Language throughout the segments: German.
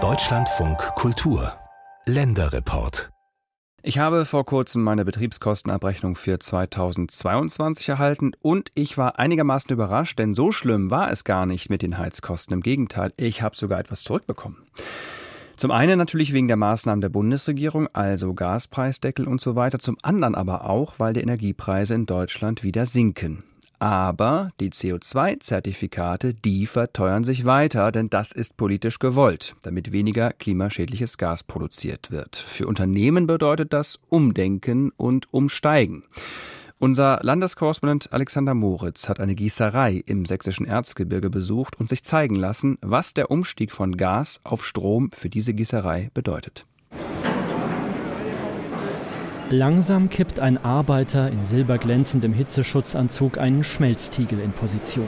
Deutschlandfunk Kultur Länderreport ich habe vor kurzem meine Betriebskostenabrechnung für 2022 erhalten und ich war einigermaßen überrascht, denn so schlimm war es gar nicht mit den Heizkosten. Im Gegenteil, ich habe sogar etwas zurückbekommen. Zum einen natürlich wegen der Maßnahmen der Bundesregierung, also Gaspreisdeckel und so weiter, zum anderen aber auch, weil die Energiepreise in Deutschland wieder sinken. Aber die CO2-Zertifikate, die verteuern sich weiter, denn das ist politisch gewollt, damit weniger klimaschädliches Gas produziert wird. Für Unternehmen bedeutet das Umdenken und Umsteigen. Unser Landeskorrespondent Alexander Moritz hat eine Gießerei im sächsischen Erzgebirge besucht und sich zeigen lassen, was der Umstieg von Gas auf Strom für diese Gießerei bedeutet. Langsam kippt ein Arbeiter in silberglänzendem Hitzeschutzanzug einen Schmelztiegel in Position.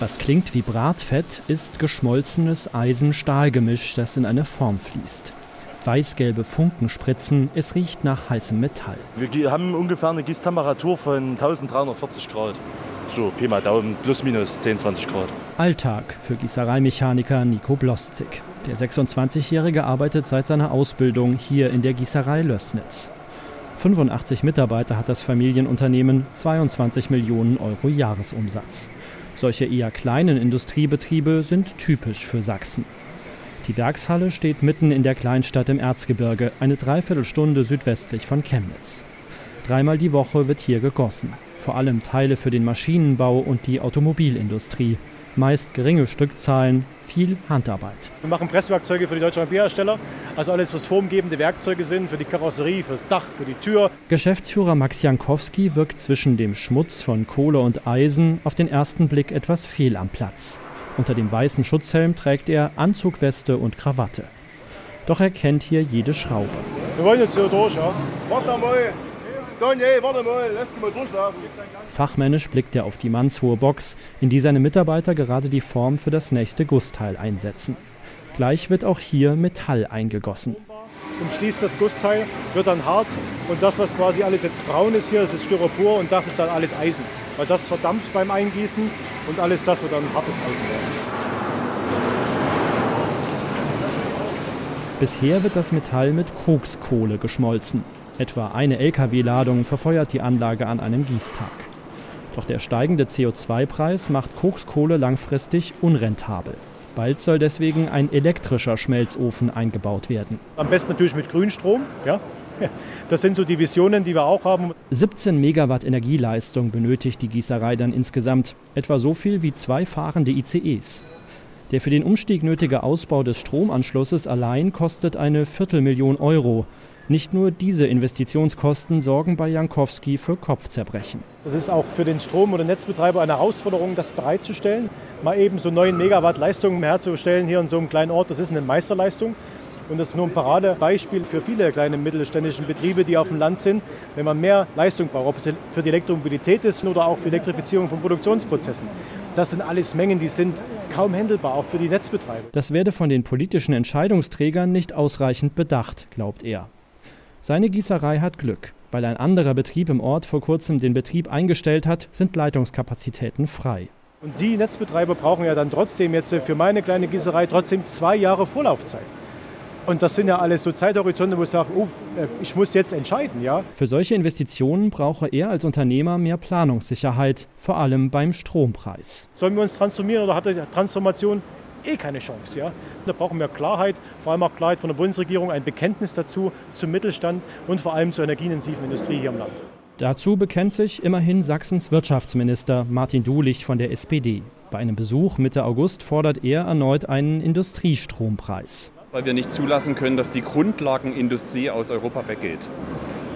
Was klingt wie Bratfett, ist geschmolzenes Eisen-Stahl-Gemisch, das in eine Form fließt. Weißgelbe Funken spritzen, es riecht nach heißem Metall. Wir haben ungefähr eine Gießtemperatur von 1340 Grad. So Pi mal Daumen, plus minus 10, 20 Grad. Alltag für Gießereimechaniker Nico Bloszik. Der 26-Jährige arbeitet seit seiner Ausbildung hier in der Gießerei Lößnitz. 85 Mitarbeiter hat das Familienunternehmen, 22 Millionen Euro Jahresumsatz. Solche eher kleinen Industriebetriebe sind typisch für Sachsen. Die Werkshalle steht mitten in der Kleinstadt im Erzgebirge, eine Dreiviertelstunde südwestlich von Chemnitz. Dreimal die Woche wird hier gegossen, vor allem Teile für den Maschinenbau und die Automobilindustrie meist geringe Stückzahlen, viel Handarbeit. Wir machen Presswerkzeuge für die deutschen Bierhersteller, also alles, was formgebende Werkzeuge sind, für die Karosserie, fürs Dach, für die Tür. Geschäftsführer Max Jankowski wirkt zwischen dem Schmutz von Kohle und Eisen auf den ersten Blick etwas fehl am Platz. Unter dem weißen Schutzhelm trägt er Anzugweste und Krawatte. Doch er kennt hier jede Schraube. Wir wollen jetzt hier durch, ja? Warte mal! Fachmännisch blickt er auf die mannshohe Box, in die seine Mitarbeiter gerade die Form für das nächste Gussteil einsetzen. Gleich wird auch hier Metall eingegossen. Umschließt das Gussteil, wird dann hart und das, was quasi alles jetzt braun ist hier, das ist Styropor und das ist dann alles Eisen. Weil das verdampft beim Eingießen und alles das wird dann hartes Eisen werden. Bisher wird das Metall mit Kokskohle geschmolzen. Etwa eine Lkw-Ladung verfeuert die Anlage an einem Gießtag. Doch der steigende CO2-Preis macht Kokskohle langfristig unrentabel. Bald soll deswegen ein elektrischer Schmelzofen eingebaut werden. Am besten natürlich mit Grünstrom. Ja? Das sind so die Visionen, die wir auch haben. 17 Megawatt Energieleistung benötigt die Gießerei dann insgesamt. Etwa so viel wie zwei fahrende ICEs. Der für den Umstieg nötige Ausbau des Stromanschlusses allein kostet eine Viertelmillion Euro. Nicht nur diese Investitionskosten sorgen bei Jankowski für Kopfzerbrechen. Das ist auch für den Strom- oder Netzbetreiber eine Herausforderung, das bereitzustellen, mal eben so 9 Megawatt Leistungen herzustellen hier in so einem kleinen Ort. Das ist eine Meisterleistung. Und das ist nur ein Paradebeispiel für viele kleine mittelständische Betriebe, die auf dem Land sind. Wenn man mehr Leistung braucht, ob es für die Elektromobilität ist oder auch für die Elektrifizierung von Produktionsprozessen. Das sind alles Mengen, die sind kaum händelbar, auch für die Netzbetreiber. Das werde von den politischen Entscheidungsträgern nicht ausreichend bedacht, glaubt er. Seine Gießerei hat Glück. Weil ein anderer Betrieb im Ort vor kurzem den Betrieb eingestellt hat, sind Leitungskapazitäten frei. Und die Netzbetreiber brauchen ja dann trotzdem jetzt für meine kleine Gießerei trotzdem zwei Jahre Vorlaufzeit. Und das sind ja alles so Zeithorizonte, wo ich sage, oh, äh, ich muss jetzt entscheiden, ja. Für solche Investitionen brauche er als Unternehmer mehr Planungssicherheit, vor allem beim Strompreis. Sollen wir uns transformieren oder hat die Transformation eh keine Chance. Ja? Da brauchen wir Klarheit, vor allem auch Klarheit von der Bundesregierung, ein Bekenntnis dazu zum Mittelstand und vor allem zur energieintensiven Industrie hier im Land. Dazu bekennt sich immerhin Sachsens Wirtschaftsminister Martin Dulich von der SPD. Bei einem Besuch Mitte August fordert er erneut einen Industriestrompreis. Weil wir nicht zulassen können, dass die Grundlagenindustrie aus Europa weggeht.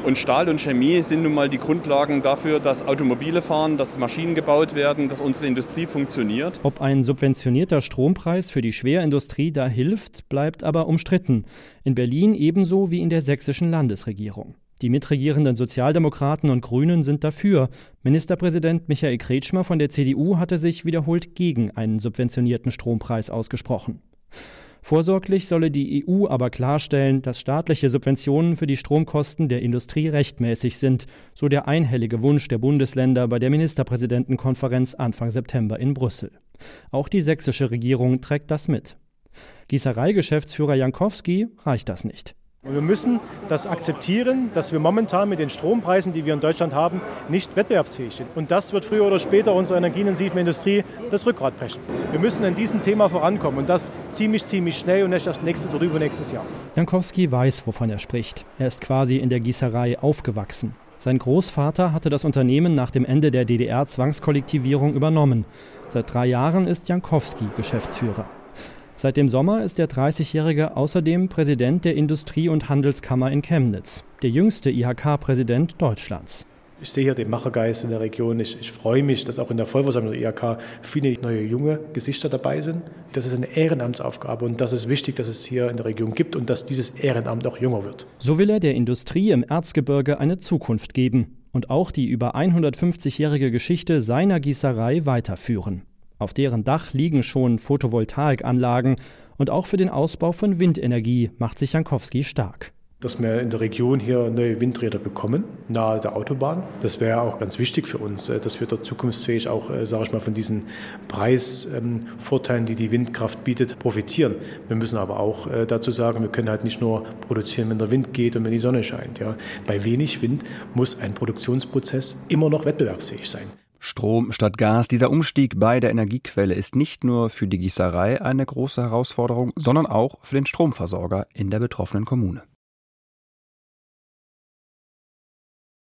Und Stahl und Chemie sind nun mal die Grundlagen dafür, dass Automobile fahren, dass Maschinen gebaut werden, dass unsere Industrie funktioniert. Ob ein subventionierter Strompreis für die Schwerindustrie da hilft, bleibt aber umstritten. In Berlin ebenso wie in der sächsischen Landesregierung. Die mitregierenden Sozialdemokraten und Grünen sind dafür. Ministerpräsident Michael Kretschmer von der CDU hatte sich wiederholt gegen einen subventionierten Strompreis ausgesprochen. Vorsorglich solle die EU aber klarstellen, dass staatliche Subventionen für die Stromkosten der Industrie rechtmäßig sind, so der einhellige Wunsch der Bundesländer bei der Ministerpräsidentenkonferenz Anfang September in Brüssel. Auch die sächsische Regierung trägt das mit. Gießereigeschäftsführer Jankowski reicht das nicht. Wir müssen das akzeptieren, dass wir momentan mit den Strompreisen, die wir in Deutschland haben, nicht wettbewerbsfähig sind. Und das wird früher oder später unserer energieintensiven Industrie das Rückgrat brechen. Wir müssen in diesem Thema vorankommen und das ziemlich, ziemlich schnell und nicht erst nächstes oder übernächstes Jahr. Jankowski weiß, wovon er spricht. Er ist quasi in der Gießerei aufgewachsen. Sein Großvater hatte das Unternehmen nach dem Ende der DDR-Zwangskollektivierung übernommen. Seit drei Jahren ist Jankowski Geschäftsführer. Seit dem Sommer ist der 30-Jährige außerdem Präsident der Industrie- und Handelskammer in Chemnitz, der jüngste IHK-Präsident Deutschlands. Ich sehe hier den Machergeist in der Region. Ich, ich, freue mich, dass auch in der Vollversammlung der IHK viele neue junge Gesichter dabei sind. Das ist eine Ehrenamtsaufgabe und das ist wichtig, dass es hier in der Region gibt und dass dieses Ehrenamt auch jünger wird. So will er der Industrie im Erzgebirge eine Zukunft geben und auch die über 150-jährige Geschichte seiner Gießerei weiterführen. Auf deren Dach liegen schon Photovoltaikanlagen und auch für den Ausbau von Windenergie macht sich Jankowski stark. Dass wir in der Region hier neue Windräder bekommen, nahe der Autobahn. Das wäre auch ganz wichtig für uns, äh, dass wir dort zukunftsfähig auch, äh, sage ich mal, von diesen Preisvorteilen, die die Windkraft bietet, profitieren. Wir müssen aber auch äh, dazu sagen, wir können halt nicht nur produzieren, wenn der Wind geht und wenn die Sonne scheint. Ja. Bei wenig Wind muss ein Produktionsprozess immer noch wettbewerbsfähig sein. Strom statt Gas. Dieser Umstieg bei der Energiequelle ist nicht nur für die Gießerei eine große Herausforderung, sondern auch für den Stromversorger in der betroffenen Kommune.